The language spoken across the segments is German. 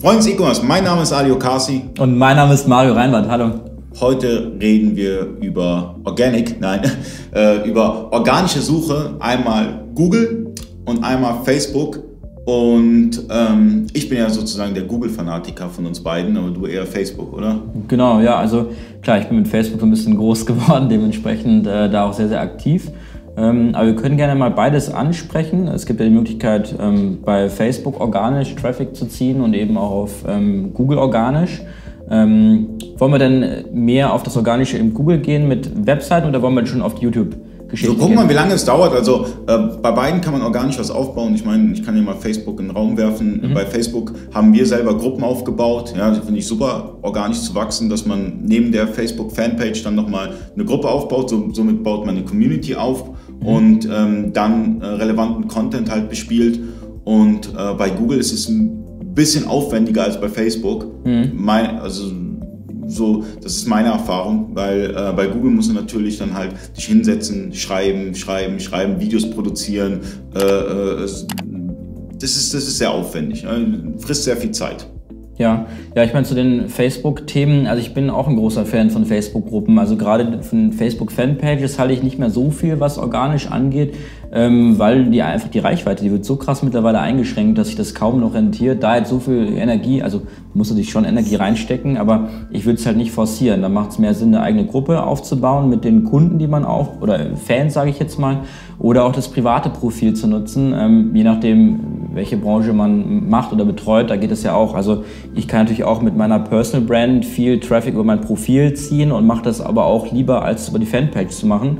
Freunde des E-Commerce, mein Name ist Ali Okasi. Und mein Name ist Mario Reinwand. Hallo. Heute reden wir über Organic, nein, äh, über organische Suche. Einmal Google und einmal Facebook. Und ähm, ich bin ja sozusagen der Google-Fanatiker von uns beiden, aber du eher Facebook, oder? Genau, ja, also klar, ich bin mit Facebook so ein bisschen groß geworden, dementsprechend äh, da auch sehr, sehr aktiv. Ähm, aber wir können gerne mal beides ansprechen. Es gibt ja die Möglichkeit, ähm, bei Facebook organisch Traffic zu ziehen und eben auch auf ähm, Google organisch. wollen wir denn mehr auf das Organische im Google gehen mit Webseiten oder wollen wir schon auf YouTube Geschichte. So, guck mal, wie lange es dauert. Also äh, bei beiden kann man organisch was aufbauen. Ich meine, ich kann hier mal Facebook in den Raum werfen. Mhm. Bei Facebook haben wir selber Gruppen aufgebaut. Ja, finde ich super, organisch zu wachsen, dass man neben der Facebook-Fanpage dann nochmal eine Gruppe aufbaut. So, somit baut man eine Community auf. Und ähm, dann äh, relevanten Content halt bespielt. Und äh, bei Google ist es ein bisschen aufwendiger als bei Facebook. Mhm. Mein, also so, das ist meine Erfahrung, weil äh, bei Google musst du natürlich dann halt dich hinsetzen, schreiben, schreiben, schreiben, Videos produzieren. Äh, äh, das, ist, das ist sehr aufwendig, ne? frisst sehr viel Zeit. Ja, ja, ich meine zu den Facebook-Themen, also ich bin auch ein großer Fan von Facebook-Gruppen. Also gerade von Facebook-Fanpages halte ich nicht mehr so viel, was organisch angeht, ähm, weil die einfach die Reichweite, die wird so krass mittlerweile eingeschränkt, dass sich das kaum noch rentiert. Da jetzt so viel Energie, also musst du dich schon Energie reinstecken, aber ich würde es halt nicht forcieren. Da macht es mehr Sinn, eine eigene Gruppe aufzubauen mit den Kunden, die man auch, oder Fans, sage ich jetzt mal, oder auch das private Profil zu nutzen, ähm, je nachdem, welche Branche man macht oder betreut, da geht es ja auch. Also ich kann natürlich auch mit meiner Personal Brand viel Traffic über mein Profil ziehen und mache das aber auch lieber, als über die Fanpage zu machen.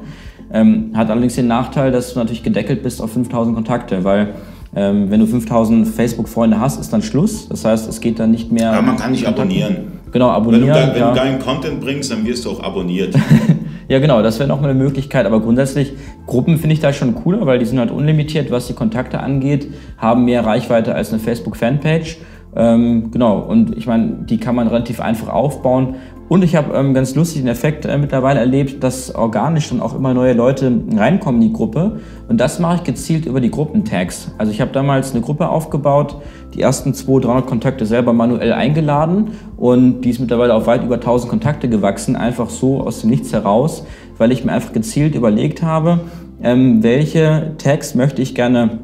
Ähm, hat allerdings den Nachteil, dass du natürlich gedeckelt bist auf 5000 Kontakte, weil ähm, wenn du 5000 Facebook-Freunde hast, ist dann Schluss. Das heißt, es geht dann nicht mehr. Aber man kann nicht abonnieren. Genau, abonnieren. Wenn du, dein, wenn ja. du deinen Content bringst, dann wirst du auch abonniert. ja, genau, das wäre nochmal eine Möglichkeit. Aber grundsätzlich, Gruppen finde ich da schon cooler, weil die sind halt unlimitiert, was die Kontakte angeht, haben mehr Reichweite als eine Facebook-Fanpage. Ähm, genau, und ich meine, die kann man relativ einfach aufbauen. Und ich habe ähm, ganz lustig den Effekt äh, mittlerweile erlebt, dass organisch dann auch immer neue Leute reinkommen in die Gruppe. Und das mache ich gezielt über die Gruppentags. Also ich habe damals eine Gruppe aufgebaut, die ersten 200, 300 Kontakte selber manuell eingeladen und die ist mittlerweile auf weit über 1000 Kontakte gewachsen, einfach so aus dem Nichts heraus, weil ich mir einfach gezielt überlegt habe, ähm, welche Tags möchte ich gerne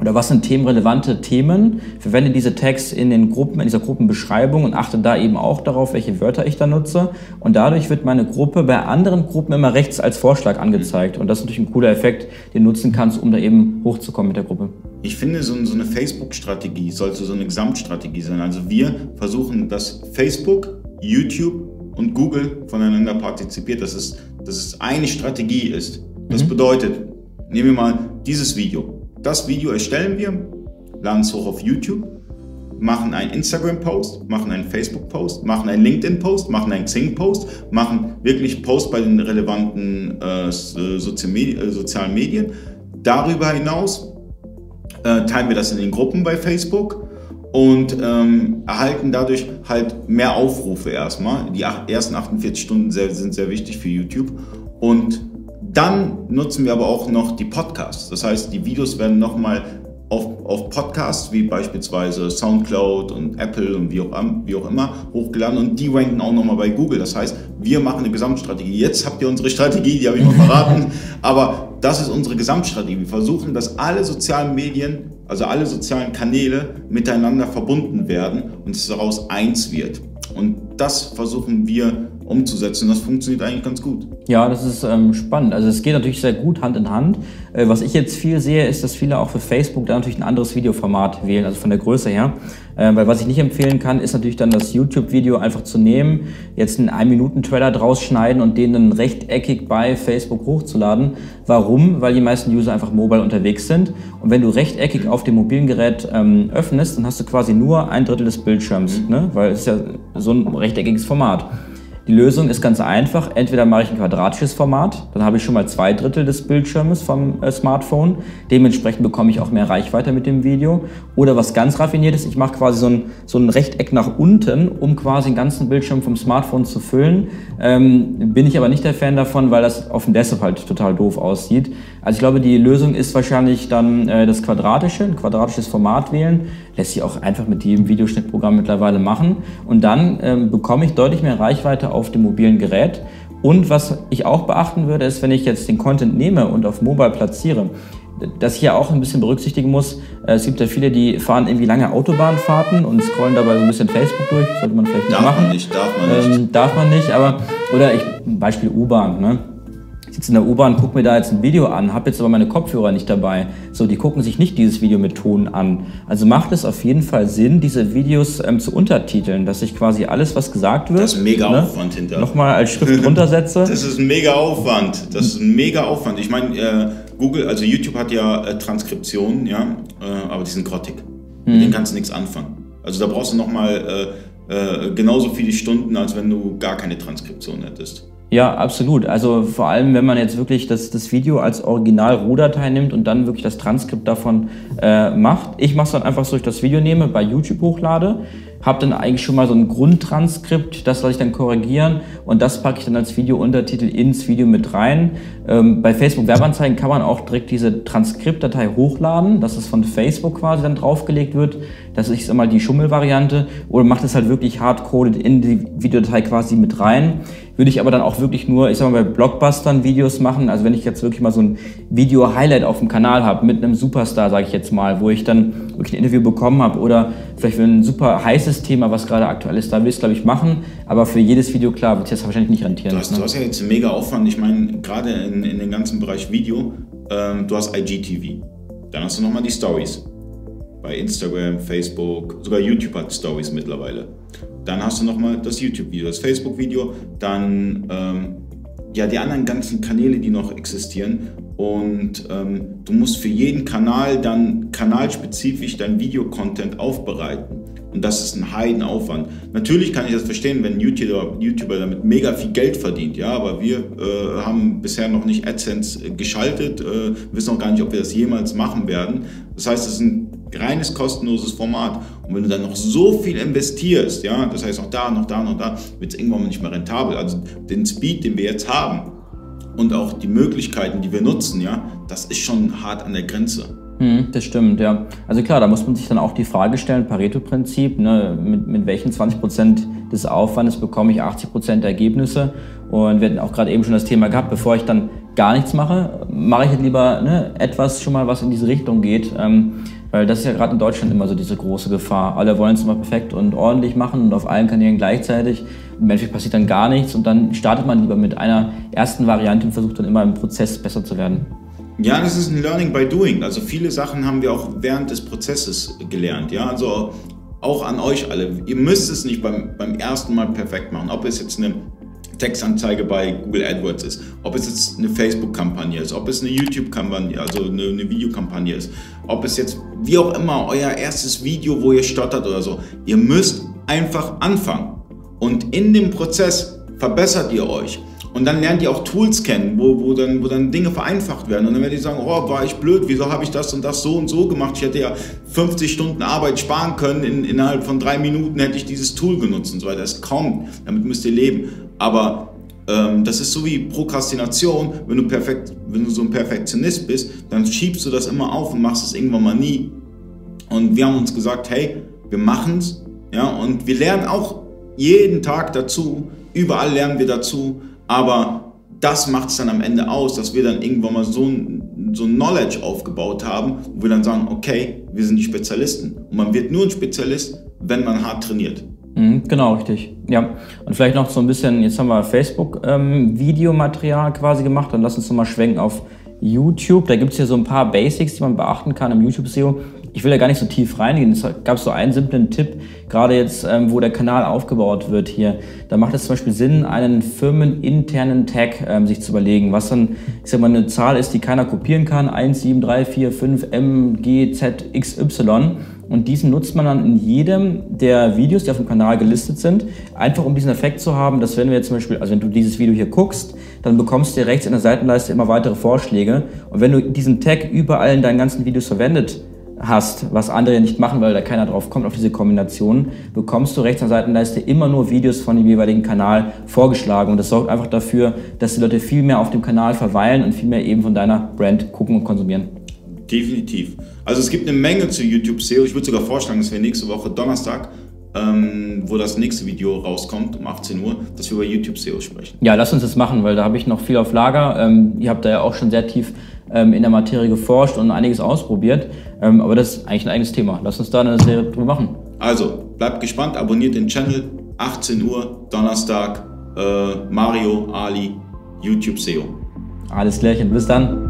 oder was sind themenrelevante Themen, verwende diese Tags in den Gruppen, in dieser Gruppenbeschreibung und achte da eben auch darauf, welche Wörter ich da nutze. Und dadurch wird meine Gruppe bei anderen Gruppen immer rechts als Vorschlag angezeigt. Und das ist natürlich ein cooler Effekt, den du nutzen kannst, um da eben hochzukommen mit der Gruppe. Ich finde, so eine Facebook-Strategie sollte so eine Gesamtstrategie sein. Also wir versuchen, dass Facebook, YouTube und Google voneinander partizipiert, dass es, dass es eine Strategie ist. Das mhm. bedeutet, nehmen wir mal dieses Video. Das Video erstellen wir, laden es hoch auf YouTube, machen einen Instagram-Post, machen einen Facebook-Post, machen einen LinkedIn-Post, machen einen Xing-Post, machen wirklich Post bei den relevanten äh, äh sozialen Medien. Darüber hinaus äh, teilen wir das in den Gruppen bei Facebook und ähm, erhalten dadurch halt mehr Aufrufe erstmal. Die ersten 48 Stunden sind sehr wichtig für YouTube und dann nutzen wir aber auch noch die Podcasts. Das heißt, die Videos werden nochmal auf, auf Podcasts wie beispielsweise Soundcloud und Apple und wie auch, wie auch immer hochgeladen und die ranken auch nochmal bei Google. Das heißt, wir machen eine Gesamtstrategie. Jetzt habt ihr unsere Strategie, die habe ich mal verraten, aber das ist unsere Gesamtstrategie. Wir versuchen, dass alle sozialen Medien, also alle sozialen Kanäle miteinander verbunden werden und es daraus eins wird. Und das versuchen wir umzusetzen. Das funktioniert eigentlich ganz gut. Ja, das ist ähm, spannend. Also es geht natürlich sehr gut Hand in Hand. Äh, was ich jetzt viel sehe, ist, dass viele auch für Facebook da natürlich ein anderes Videoformat wählen, also von der Größe her. Äh, weil was ich nicht empfehlen kann, ist natürlich dann das YouTube-Video einfach zu nehmen, jetzt einen 1-Minuten-Trailer draus schneiden und den dann rechteckig bei Facebook hochzuladen. Warum? Weil die meisten User einfach mobile unterwegs sind. Und wenn du rechteckig auf dem mobilen Gerät ähm, öffnest, dann hast du quasi nur ein Drittel des Bildschirms, mhm. ne? weil es ist ja so ein rechteckiges Format. Die Lösung ist ganz einfach. Entweder mache ich ein quadratisches Format, dann habe ich schon mal zwei Drittel des Bildschirmes vom äh, Smartphone. Dementsprechend bekomme ich auch mehr Reichweite mit dem Video. Oder was ganz raffiniertes, ich mache quasi so ein, so ein Rechteck nach unten, um quasi den ganzen Bildschirm vom Smartphone zu füllen. Ähm, bin ich aber nicht der Fan davon, weil das auf dem Desktop halt total doof aussieht. Also ich glaube, die Lösung ist wahrscheinlich dann äh, das Quadratische, ein quadratisches Format wählen. Lässt sich auch einfach mit jedem Videoschnittprogramm mittlerweile machen. Und dann ähm, bekomme ich deutlich mehr Reichweite auf dem mobilen Gerät. Und was ich auch beachten würde, ist, wenn ich jetzt den Content nehme und auf Mobile platziere, dass ich ja auch ein bisschen berücksichtigen muss, äh, es gibt ja viele, die fahren irgendwie lange Autobahnfahrten und scrollen dabei so ein bisschen Facebook durch. Sollte man vielleicht nicht darf machen. Man nicht, darf man nicht. Ähm, darf man nicht, aber, oder ich, Beispiel U-Bahn, ne? Sitze in der U-Bahn, gucke mir da jetzt ein Video an, habe jetzt aber meine Kopfhörer nicht dabei. So, die gucken sich nicht dieses Video mit Ton an. Also macht es auf jeden Fall Sinn, diese Videos ähm, zu untertiteln, dass ich quasi alles, was gesagt wird, Das ist ein mega ne, Aufwand hinter. nochmal als Schrift runtersetze. Das ist ein mega Aufwand. Das ist ein mega Aufwand. Ich meine, äh, Google, also YouTube hat ja äh, Transkriptionen, ja, äh, aber die sind grottig. Mit Mhm. denen kannst du nichts anfangen. Also da brauchst du nochmal äh, äh, genauso viele Stunden, als wenn du gar keine Transkription hättest. Ja, absolut. Also vor allem, wenn man jetzt wirklich das, das Video als Original-Rohdatei nimmt und dann wirklich das Transkript davon äh, macht. Ich mache es dann einfach so, dass ich das Video nehme, bei YouTube hochlade, habe dann eigentlich schon mal so ein Grundtranskript, das lasse ich dann korrigieren und das packe ich dann als Videountertitel ins Video mit rein. Ähm, bei Facebook Werbeanzeigen kann man auch direkt diese Transkriptdatei hochladen, dass es von Facebook quasi dann draufgelegt wird. Das ist einmal die Schummelvariante oder macht es halt wirklich hardcoded in die Videodatei quasi mit rein. Würde ich aber dann auch wirklich nur, ich sag mal, bei Blockbustern Videos machen. Also wenn ich jetzt wirklich mal so ein Video-Highlight auf dem Kanal habe mit einem Superstar, sage ich jetzt mal, wo ich dann wirklich ein Interview bekommen habe oder vielleicht für ein super heißes Thema, was gerade aktuell ist, da will ich es, glaube ich, machen. Aber für jedes Video, klar, wird es jetzt wahrscheinlich nicht rentieren. Du hast, du ne? hast ja jetzt einen mega Aufwand. Ich meine, gerade in, in dem ganzen Bereich Video, ähm, du hast IGTV. Dann hast du nochmal die Stories. Bei Instagram, Facebook, sogar YouTube hat Stories mittlerweile. Dann hast du nochmal das YouTube-Video, das Facebook-Video, dann ähm, ja, die anderen ganzen Kanäle, die noch existieren. Und ähm, du musst für jeden Kanal dann kanalspezifisch dein Videocontent aufbereiten. Und das ist ein Heidenaufwand. Natürlich kann ich das verstehen, wenn YouTuber, YouTuber damit mega viel Geld verdient, ja, aber wir äh, haben bisher noch nicht AdSense äh, geschaltet, äh, wissen auch gar nicht, ob wir das jemals machen werden. Das heißt, es ist ein reines kostenloses Format. Und wenn du dann noch so viel investierst, ja, das heißt auch da, noch da, noch da, wird es irgendwann nicht mehr rentabel. Also den Speed, den wir jetzt haben und auch die Möglichkeiten, die wir nutzen, ja, das ist schon hart an der Grenze. Hm, das stimmt, ja. Also klar, da muss man sich dann auch die Frage stellen, Pareto-Prinzip, ne, mit, mit welchen 20% des Aufwandes bekomme ich 80% der Ergebnisse? Und wir hatten auch gerade eben schon das Thema gehabt, bevor ich dann gar nichts mache, mache ich halt lieber ne, etwas schon mal, was in diese Richtung geht. Ähm, weil das ist ja gerade in Deutschland immer so diese große Gefahr. Alle wollen es immer perfekt und ordentlich machen und auf allen Kanälen gleichzeitig. Und menschlich passiert dann gar nichts und dann startet man lieber mit einer ersten Variante und versucht dann immer im Prozess besser zu werden. Ja, das ist ein Learning by Doing. Also viele Sachen haben wir auch während des Prozesses gelernt. Ja, also auch an euch alle. Ihr müsst es nicht beim, beim ersten Mal perfekt machen. Ob es jetzt eine Textanzeige bei Google AdWords ist, ob es jetzt eine Facebook-Kampagne ist, ob es eine YouTube-Kampagne, also eine, eine Videokampagne ist, ob es jetzt wie auch immer euer erstes Video, wo ihr stottert oder so. Ihr müsst einfach anfangen. Und in dem Prozess verbessert ihr euch. Und dann lernt ihr auch Tools kennen, wo, wo, dann, wo dann Dinge vereinfacht werden. Und dann werdet ihr sagen, oh, war ich blöd, wieso habe ich das und das so und so gemacht? Ich hätte ja 50 Stunden Arbeit sparen können, in, innerhalb von drei Minuten hätte ich dieses Tool genutzt und so weiter. Es kommt, damit müsst ihr leben. Aber ähm, das ist so wie Prokrastination. Wenn du, perfekt, wenn du so ein Perfektionist bist, dann schiebst du das immer auf und machst es irgendwann mal nie. Und wir haben uns gesagt, hey, wir machen es. Ja, und wir lernen auch jeden Tag dazu. Überall lernen wir dazu. Aber das macht es dann am Ende aus, dass wir dann irgendwann mal so ein, so ein Knowledge aufgebaut haben, wo wir dann sagen, okay, wir sind die Spezialisten. Und man wird nur ein Spezialist, wenn man hart trainiert. Mhm, Genau, richtig. Ja. Und vielleicht noch so ein bisschen, jetzt haben wir Facebook-Videomaterial quasi gemacht, dann lass uns nochmal schwenken auf YouTube. Da gibt es ja so ein paar Basics, die man beachten kann im YouTube-SEO. Ich will da gar nicht so tief reingehen. Es gab so einen simplen Tipp, gerade jetzt, ähm, wo der Kanal aufgebaut wird hier. Da macht es zum Beispiel Sinn, einen firmeninternen Tag ähm, sich zu überlegen, was dann, ich sag mal, eine Zahl ist, die keiner kopieren kann. 1, 7, 3, 4, 5, M, G, Z, X, Y. Und diesen nutzt man dann in jedem der Videos, die auf dem Kanal gelistet sind, einfach um diesen Effekt zu haben, dass wenn wir jetzt zum Beispiel, also wenn du dieses Video hier guckst, dann bekommst du rechts in der Seitenleiste immer weitere Vorschläge. Und wenn du diesen Tag überall in deinen ganzen Videos verwendet hast, was andere nicht machen, weil da keiner drauf kommt, auf diese Kombination, bekommst du rechts an der Seitenleiste immer nur Videos von dem jeweiligen Kanal vorgeschlagen. Und das sorgt einfach dafür, dass die Leute viel mehr auf dem Kanal verweilen und viel mehr eben von deiner Brand gucken und konsumieren. Definitiv. Also es gibt eine Menge zu YouTube SEO. Ich würde sogar vorschlagen, dass wir nächste Woche Donnerstag ähm, wo das nächste Video rauskommt um 18 Uhr, dass wir über YouTube SEO sprechen. Ja, lass uns das machen, weil da habe ich noch viel auf Lager. Ähm, ihr habt da ja auch schon sehr tief ähm, in der Materie geforscht und einiges ausprobiert. Ähm, aber das ist eigentlich ein eigenes Thema. Lass uns da eine Serie drüber machen. Also, bleibt gespannt, abonniert den Channel. 18 Uhr, Donnerstag, äh, Mario, Ali, YouTube SEO. Alles klärchen. Bis dann.